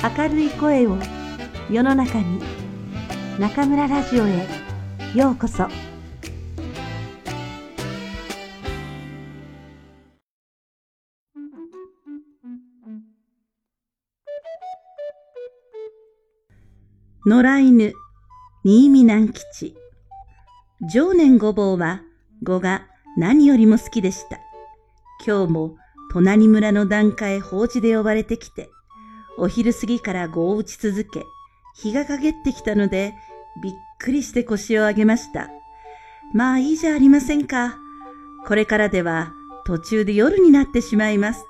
明るい声を世の中に中村ラジオへようこそ。野良犬新見南吉。常年ごぼうは語が何よりも好きでした。今日も隣村の檀家へ法事で呼ばれてきてお昼過ぎから碁を打ち続け、日が陰ってきたので、びっくりして腰を上げました。まあいいじゃありませんか。これからでは途中で夜になってしまいます。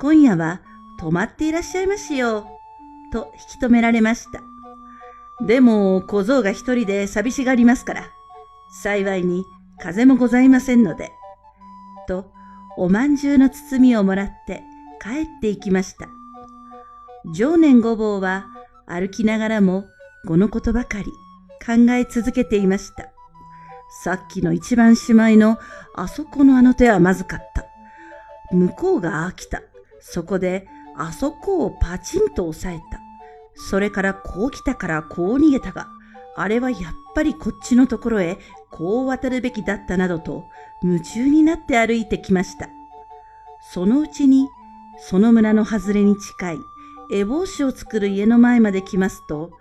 今夜は泊まっていらっしゃいますよ。と引き止められました。でも小僧が一人で寂しがりますから、幸いに風もございませんので。と、おまんじゅうの包みをもらって帰っていきました。常年ごぼうは歩きながらもこのことばかり考え続けていました。さっきの一番しまいのあそこのあの手はまずかった。向こうが飽きた。そこであそこをパチンと押さえた。それからこう来たからこう逃げたが、あれはやっぱりこっちのところへこう渡るべきだったなどと夢中になって歩いてきました。そのうちにその村の外れに近い烏帽子を作る家の前まで来ますと、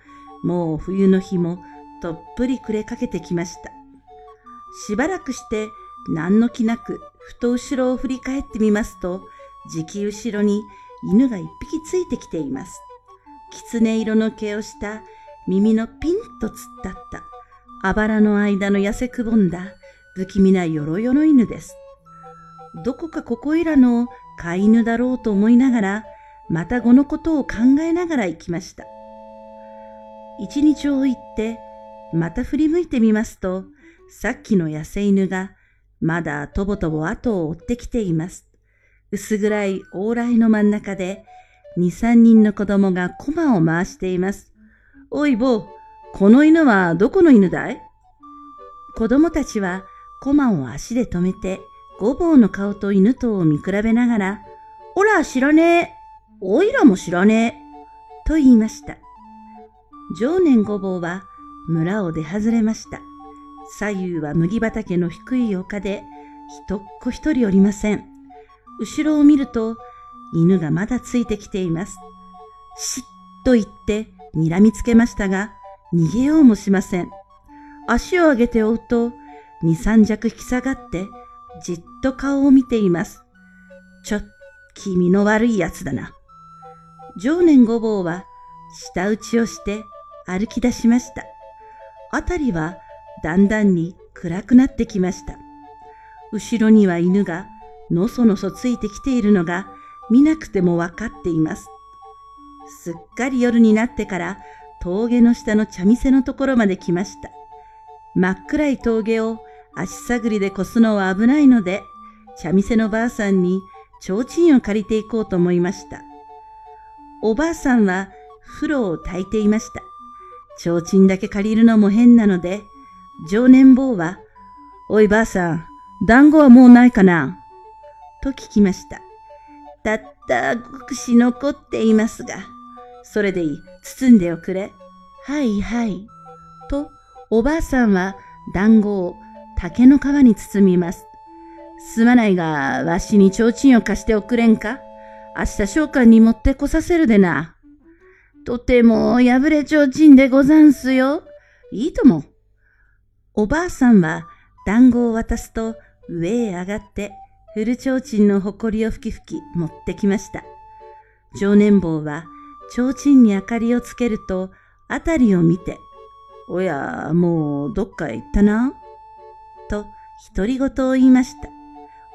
もう冬の日もとっぷり暮れかけてきました。しばらくして何の気なくふと後ろを振り返ってみますと、じき後ろに犬が一匹ついてきています。狐色の毛をした耳のピンと突っ立った、あばらの間の痩せくぼんだ不気味なよろよろ犬です。どこかここいらの飼い犬だろうと思いながら、また語のことを考えながら行きました。一日を行って、また振り向いてみますと、さっきの野生犬がまだとぼとぼ後を追ってきています。薄暗い往来の真ん中で、二三人の子供が駒を回しています。おい坊、この犬はどこの犬だい？子供たちは駒を足で止めて、ごぼうの顔と犬とを見比べながら、おら、知らねえ。おいらも知らねえ。と言いました。常年ごぼうは村を出外れました。左右は麦畑の低い丘で、一っ子一人おりません。後ろを見ると、犬がまだついてきています。しっと言って睨みつけましたが、逃げようもしません。足を上げて追うと、二三尺引き下がって、じっと顔を見ています。ちょっ、気味の悪いやつだな。常年ごぼうは舌打ちをして歩き出しました。あたりはだんだんに暗くなってきました。後ろには犬がのそのそついてきているのが見なくてもわかっています。すっかり夜になってから峠の下の茶店のところまで来ました。真っ暗い峠を足探りで越すのは危ないので、茶店のばあさんに提灯を借りていこうと思いました。おばあさんは風呂を炊いていました。提灯だけ借りるのも変なので、常年坊は、おいばあさん、団子はもうないかなと聞きました。たったごくし残っていますが、それでいい、包んでおくれ。はいはい。と、おばあさんは団子を竹の皮に包みます。すまないが、わしに提灯を貸しておくれんか？明日召喚に持ってこさせるでな。とても破れちょうちんでござんすよ。いいとも。おばあさんは団子を渡すと上へ上がって古ちょうちんの埃をふきふき持ってきました。常年坊はちょうちんに明かりをつけるとあたりを見て、おや、もうどっかへ行ったな？と独り言を言いました。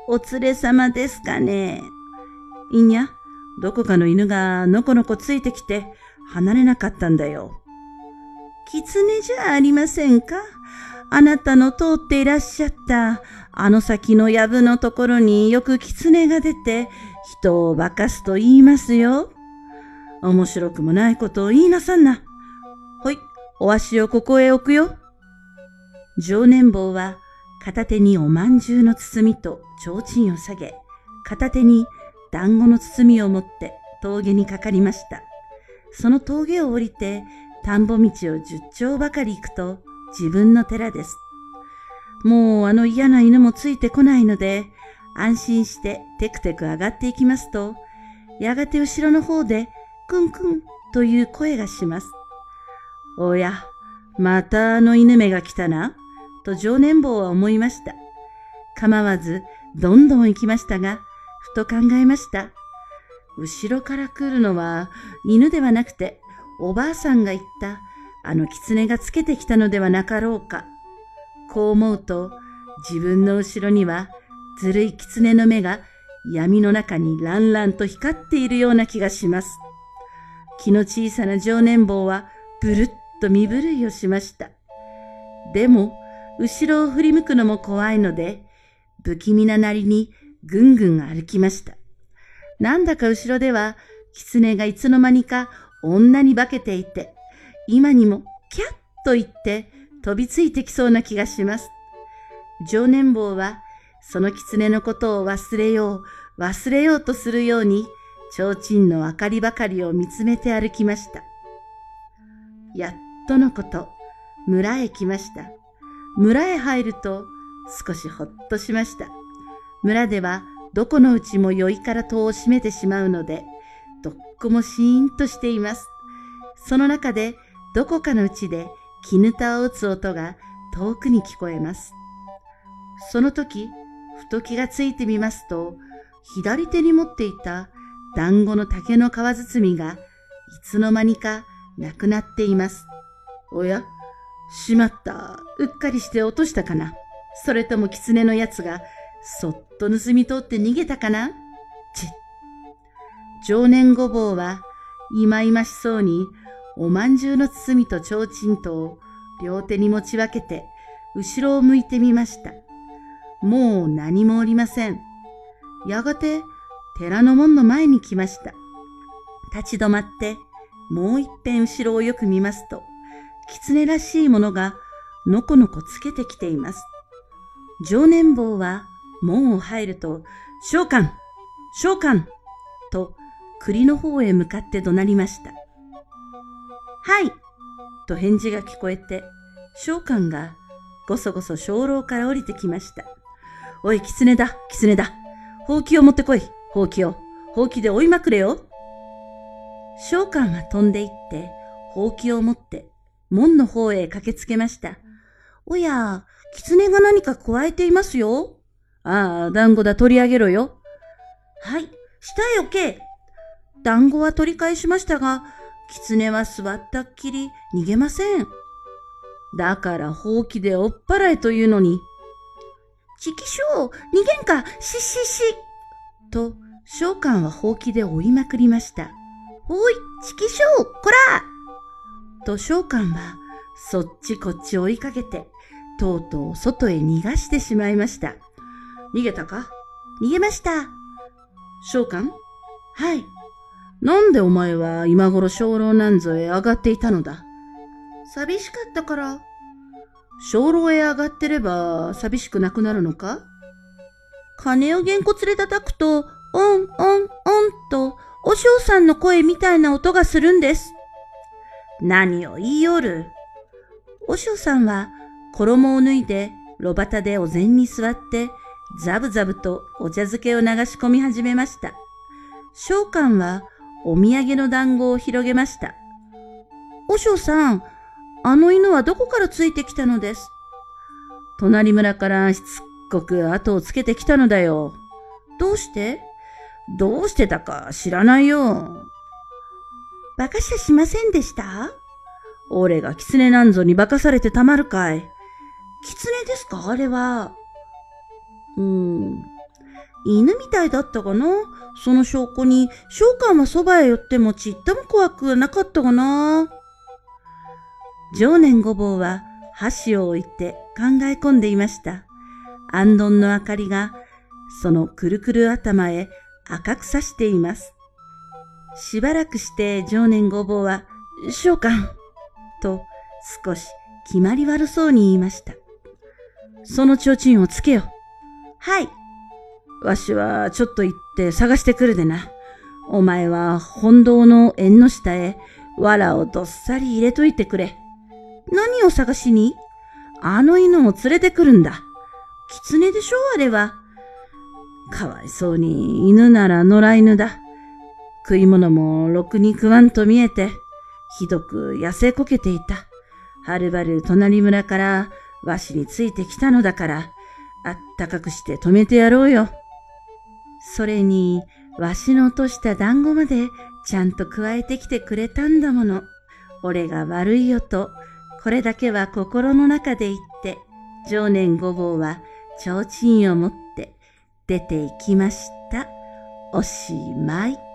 お連れ様ですかね？いにゃ、どこかの犬がのこのこついてきて離れなかったんだよ。狐じゃありませんか？あなたの通っていらっしゃったあの先の藪のところによく狐が出て人を化かすと言いますよ。面白くもないことを言いなさんな。ほい、お足をここへ置くよ。常年坊は片手におまんじゅうの包みと提灯を下げ、片手に団子の包みを持って峠にかかりました。その峠を降りて田んぼ道を十丁ばかり行くと自分の寺です。もうあの嫌な犬もついてこないので、安心してテクテク上がっていきますと、やがて後ろの方でクンクンという声がします。おや、またあの犬目が来たな、と常年坊は思いました。構わず、どんどん行きましたが、ふと考えました。後ろから来るのは犬ではなくて、おばあさんが言ったあの狐がつけてきたのではなかろうか。こう思うと、自分の後ろにはずるい狐の目が闇の中にランランと光っているような気がします。気の小さな常年坊はぶるっと身震いをしました。でも、後ろを振り向くのも怖いので、不気味ななりにぐんぐん歩きました。なんだか後ろでは、狐がいつの間にか女に化けていて、今にもキャッと言って飛びついてきそうな気がします。常年坊はその狐のことを忘れよう、忘れようとするように、提灯の明かりばかりを見つめて歩きました。やっとのこと、村へ来ました。村へ入ると少しほっとしました。村ではどこのうちも酔いから戸を閉めてしまうので、どっこもシーンとしています。その中でどこかのうちで絹田を打つ音が遠くに聞こえます。その時、ふと気がついてみますと、左手に持っていた団子の竹の皮包みがいつの間にかなくなっています。おや、しまった。うっかりして落としたかな。それとも狐のやつがそっと盗み取って逃げたかな？ち。常年ごぼうはいまいましそうにおまんじゅうの包みと提灯とを両手に持ち分けて後ろを向いてみました。もう何もおりません。やがて寺の門の前に来ました。立ち止まってもう一遍後ろをよく見ますと、狐らしいものがのこのこつけてきています。常年坊は門を入ると、召喚召喚と栗の方へ向かって怒鳴りました。はいと返事が聞こえて、召喚がごそごそ鐘楼から降りてきました。おい、狐だ、狐だ。ほうきを持ってこい、ほうきを。ほうきで追いまくれよ。召喚は飛んでいって、ほうきを持って、門の方へ駆けつけました。おや、狐が何か加えていますよ？ああ、団子だ、取り上げろよ。はい、下へ置け。団子は取り返しましたが、狐は座ったっきり逃げません。だからほうきで追っ払えというのに、ちきしょう、逃げんか、ししし。と、召喚はほうきで追いまくりました。おい、ちきしょう、こらと召喚は、そっちこっち追いかけて、とうとう外へ逃がしてしまいました。逃げたか？逃げました。召喚？はい。なんでお前は今頃鐘楼なんぞへ上がっていたのだ？寂しかったから。鐘楼へ上がってれば寂しくなくなるのか？鐘をげんこつで叩くと、オン、オン、オンと、お嬢さんの声みたいな音がするんです。何を言いよる？お嬢さんは衣を脱いで炉端でお膳に座ってザブザブとお茶漬けを流し込み始めました。召喚はお土産の団子を広げました。お嬢さん、あの犬はどこからついてきたのです？隣村からしつこく後をつけてきたのだよ。どうして？どうしてたか知らないよ。馬鹿しゃしませんでした？俺が狐なんぞに化かされてたまるかい。狐ですか？あれは。うん。犬みたいだったかな？その証拠に、召喚はそばへ寄ってもちっとも怖くなかったかな？常年ごぼうは箸を置いて考え込んでいました。あんどんの明かりがそのくるくる頭へ赤くさしています。しばらくして常年ごぼうは、召喚と少し決まり悪そうに言いました。その提灯をつけよ。はい。わしはちょっと行って探してくるでな。お前は本堂の縁の下へ藁をどっさり入れといてくれ。何を探しに？あの犬を連れてくるんだ。狐でしょ？あれは。かわいそうに犬なら野良犬だ。食い物もろくに食わんと見えて、ひどく痩せこけていた。はるばる隣村からわしについてきたのだから、あったかくして止めてやろうよ。それに、わしの落とした団子までちゃんと加えてきてくれたんだもの。俺が悪いよと、これだけは心の中で言って、常年ごぼうは提灯を持って出て行きました。おしまい。